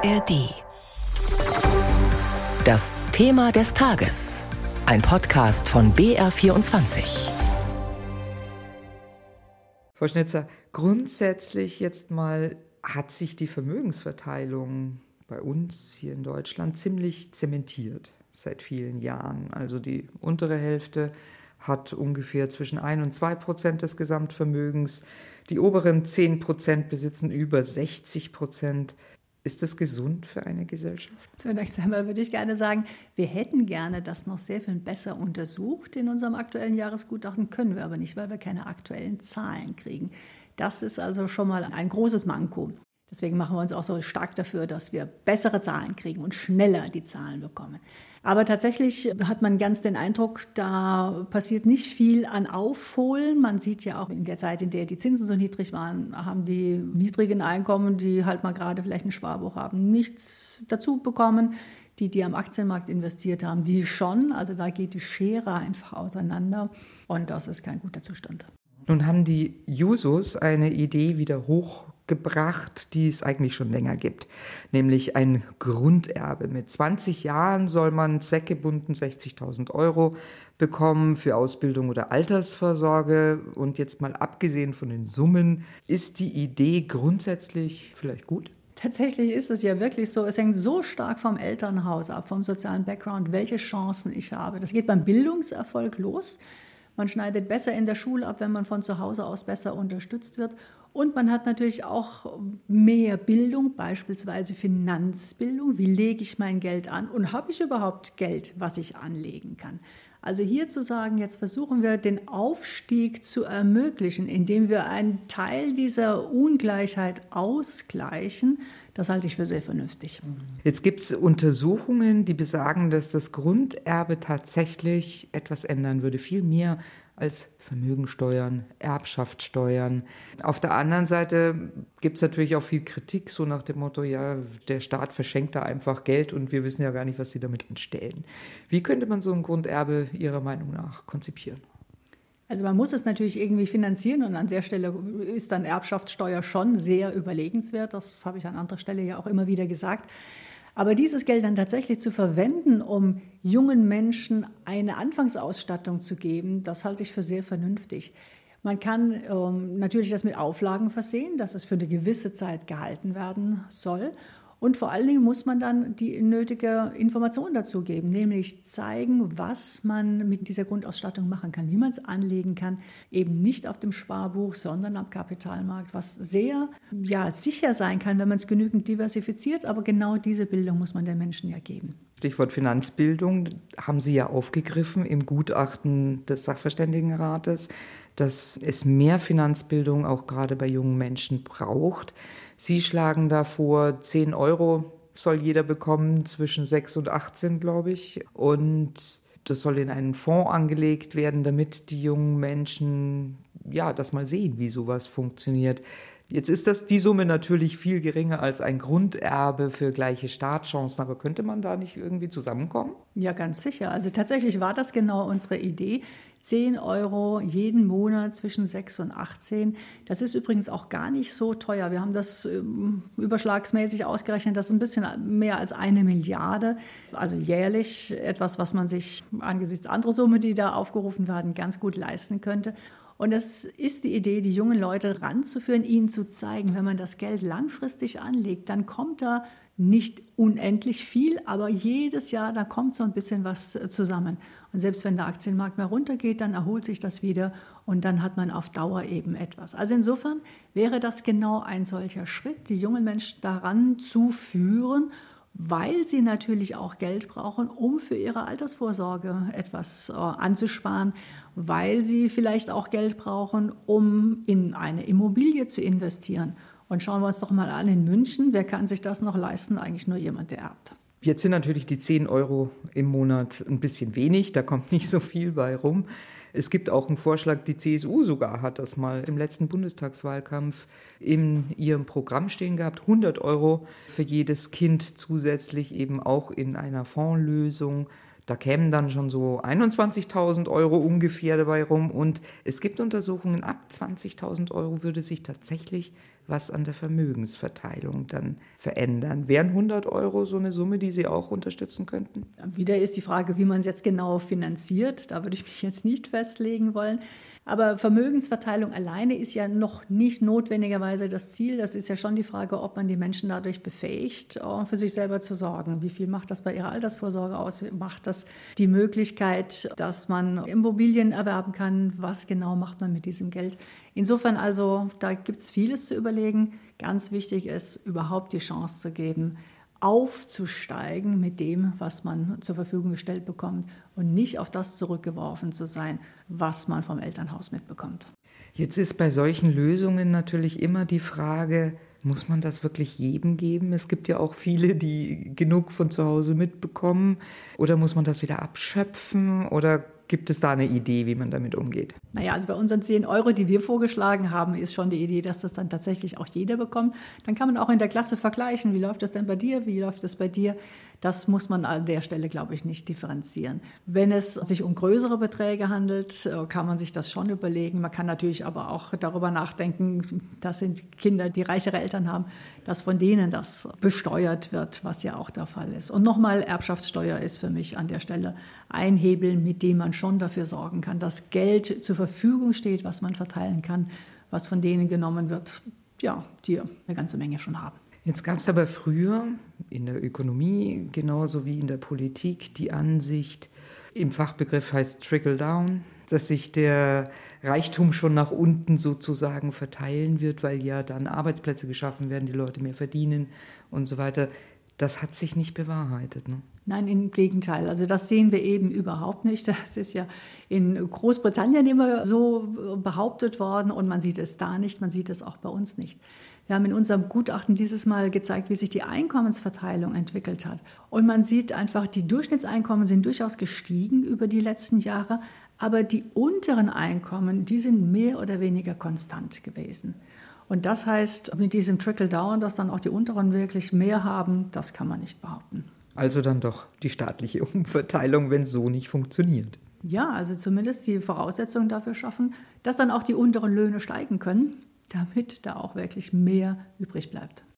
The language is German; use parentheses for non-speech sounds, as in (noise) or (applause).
ARD. Das Thema des Tages. Ein Podcast von BR24. Frau Schnitzer, grundsätzlich jetzt mal hat sich die Vermögensverteilung bei uns hier in Deutschland ziemlich zementiert seit vielen Jahren. Also die untere Hälfte hat ungefähr zwischen 1 und 2 Prozent des Gesamtvermögens. Die oberen 10 Prozent besitzen über 60 Prozent. Ist das gesund für eine Gesellschaft? Zunächst einmal würde ich gerne sagen, wir hätten gerne das noch sehr viel besser untersucht in unserem aktuellen Jahresgutachten, können wir aber nicht, weil wir keine aktuellen Zahlen kriegen. Das ist also schon mal ein großes Manko. Deswegen machen wir uns auch so stark dafür, dass wir bessere Zahlen kriegen und schneller die Zahlen bekommen. Aber tatsächlich hat man ganz den Eindruck, da passiert nicht viel an Aufholen. Man sieht ja auch in der Zeit, in der die Zinsen so niedrig waren, haben die niedrigen Einkommen, die halt mal gerade vielleicht ein Sparbuch haben, nichts dazu bekommen. Die, die am Aktienmarkt investiert haben, die schon. Also da geht die Schere einfach auseinander und das ist kein guter Zustand. Nun haben die Jusos eine Idee wieder hochgebracht, die es eigentlich schon länger gibt, nämlich ein Grunderbe. Mit 20 Jahren soll man zweckgebunden 60.000 Euro bekommen für Ausbildung oder Altersvorsorge. Und jetzt mal abgesehen von den Summen, ist die Idee grundsätzlich vielleicht gut? Tatsächlich ist es ja wirklich so, es hängt so stark vom Elternhaus ab, vom sozialen Background, welche Chancen ich habe. Das geht beim Bildungserfolg los. Man schneidet besser in der Schule ab, wenn man von zu Hause aus besser unterstützt wird. Und man hat natürlich auch mehr Bildung, beispielsweise Finanzbildung. Wie lege ich mein Geld an und habe ich überhaupt Geld, was ich anlegen kann? Also hier zu sagen, jetzt versuchen wir den Aufstieg zu ermöglichen, indem wir einen Teil dieser Ungleichheit ausgleichen, das halte ich für sehr vernünftig. Jetzt gibt es Untersuchungen, die besagen, dass das Grunderbe tatsächlich etwas ändern würde, viel mehr als Vermögensteuern, Erbschaftssteuern. Auf der anderen Seite gibt es natürlich auch viel Kritik, so nach dem Motto, ja, der Staat verschenkt da einfach Geld und wir wissen ja gar nicht, was sie damit anstellen. Wie könnte man so ein Grunderbe Ihrer Meinung nach konzipieren? Also man muss es natürlich irgendwie finanzieren und an der Stelle ist dann Erbschaftssteuer schon sehr überlegenswert. Das habe ich an anderer Stelle ja auch immer wieder gesagt. Aber dieses Geld dann tatsächlich zu verwenden, um jungen Menschen eine Anfangsausstattung zu geben, das halte ich für sehr vernünftig. Man kann ähm, natürlich das mit Auflagen versehen, dass es für eine gewisse Zeit gehalten werden soll. Und vor allen Dingen muss man dann die nötige Information dazu geben, nämlich zeigen, was man mit dieser Grundausstattung machen kann, wie man es anlegen kann, eben nicht auf dem Sparbuch, sondern am Kapitalmarkt, was sehr ja, sicher sein kann, wenn man es genügend diversifiziert. Aber genau diese Bildung muss man den Menschen ja geben. Stichwort Finanzbildung haben Sie ja aufgegriffen im Gutachten des Sachverständigenrates, dass es mehr Finanzbildung auch gerade bei jungen Menschen braucht. Sie schlagen da vor, 10 Euro soll jeder bekommen, zwischen 6 und 18, glaube ich. Und das soll in einen Fonds angelegt werden, damit die jungen Menschen ja das mal sehen, wie sowas funktioniert. Jetzt ist das die Summe natürlich viel geringer als ein Grunderbe für gleiche Startchancen, aber könnte man da nicht irgendwie zusammenkommen? Ja, ganz sicher. Also tatsächlich war das genau unsere Idee. 10 Euro jeden Monat zwischen 6 und 18. Das ist übrigens auch gar nicht so teuer. Wir haben das ähm, überschlagsmäßig ausgerechnet. Das ist ein bisschen mehr als eine Milliarde. Also jährlich etwas, was man sich angesichts anderer Summe, die da aufgerufen werden, ganz gut leisten könnte. Und es ist die Idee, die jungen Leute ranzuführen, ihnen zu zeigen, wenn man das Geld langfristig anlegt, dann kommt da nicht unendlich viel, aber jedes Jahr, da kommt so ein bisschen was äh, zusammen. Und selbst wenn der Aktienmarkt mehr runtergeht, dann erholt sich das wieder und dann hat man auf Dauer eben etwas. Also insofern wäre das genau ein solcher Schritt, die jungen Menschen daran zu führen weil sie natürlich auch Geld brauchen, um für ihre Altersvorsorge etwas äh, anzusparen, weil sie vielleicht auch Geld brauchen, um in eine Immobilie zu investieren. Und schauen wir uns doch mal an in München, wer kann sich das noch leisten? Eigentlich nur jemand, der erbt. Jetzt sind natürlich die 10 Euro im Monat ein bisschen wenig, da kommt nicht so viel bei rum. Es gibt auch einen Vorschlag, die CSU sogar hat das mal im letzten Bundestagswahlkampf in ihrem Programm stehen gehabt, 100 Euro für jedes Kind zusätzlich eben auch in einer Fondslösung. Da kämen dann schon so 21.000 Euro ungefähr dabei rum. Und es gibt Untersuchungen, ab 20.000 Euro würde sich tatsächlich was an der Vermögensverteilung dann verändern. Wären 100 Euro so eine Summe, die Sie auch unterstützen könnten? Wieder ist die Frage, wie man es jetzt genau finanziert. Da würde ich mich jetzt nicht festlegen wollen. Aber Vermögensverteilung alleine ist ja noch nicht notwendigerweise das Ziel. Das ist ja schon die Frage, ob man die Menschen dadurch befähigt, äh, für sich selber zu sorgen. Wie viel macht das bei ihrer Altersvorsorge aus? Macht das die Möglichkeit, dass man Immobilien erwerben kann? Was genau macht man mit diesem Geld? Insofern also, da gibt es vieles zu überlegen. Ganz wichtig ist, überhaupt die Chance zu geben, aufzusteigen mit dem, was man zur Verfügung gestellt bekommt und nicht auf das zurückgeworfen zu sein, was man vom Elternhaus mitbekommt. Jetzt ist bei solchen Lösungen natürlich immer die Frage, muss man das wirklich jedem geben? Es gibt ja auch viele, die genug von zu Hause mitbekommen. Oder muss man das wieder abschöpfen? Oder Gibt es da eine Idee, wie man damit umgeht? Naja, also bei unseren 10 Euro, die wir vorgeschlagen haben, ist schon die Idee, dass das dann tatsächlich auch jeder bekommt. Dann kann man auch in der Klasse vergleichen, wie läuft das denn bei dir, wie läuft das bei dir. Das muss man an der Stelle, glaube ich, nicht differenzieren. Wenn es sich um größere Beträge handelt, äh, kann man sich das schon überlegen. Man kann natürlich aber auch darüber nachdenken, das sind Kinder, die reichere Eltern haben, dass von denen das besteuert wird, was ja auch der Fall ist. Und nochmal, Erbschaftssteuer ist für mich an der Stelle ein Hebel, mit dem man schon dafür sorgen kann, dass Geld zur Verfügung steht, was man verteilen kann, was von denen genommen wird, ja, die eine ganze Menge schon haben. Jetzt gab es aber früher in der Ökonomie genauso wie in der Politik die Ansicht, im Fachbegriff heißt Trickle Down, dass sich der Reichtum schon nach unten sozusagen verteilen wird, weil ja dann Arbeitsplätze geschaffen werden, die Leute mehr verdienen und so weiter. Das hat sich nicht bewahrheitet. Ne? Nein, im Gegenteil. Also das sehen wir eben überhaupt nicht. Das ist ja in Großbritannien immer so behauptet worden und man sieht es da nicht, man sieht es auch bei uns nicht. Wir haben in unserem Gutachten dieses Mal gezeigt, wie sich die Einkommensverteilung entwickelt hat. Und man sieht einfach, die Durchschnittseinkommen sind durchaus gestiegen über die letzten Jahre, aber die unteren Einkommen, die sind mehr oder weniger konstant gewesen. Und das heißt, mit diesem Trickle-Down, dass dann auch die unteren wirklich mehr haben, das kann man nicht behaupten. Also dann doch die staatliche (laughs) Umverteilung, wenn so nicht funktioniert. Ja, also zumindest die Voraussetzungen dafür schaffen, dass dann auch die unteren Löhne steigen können damit da auch wirklich mehr übrig bleibt.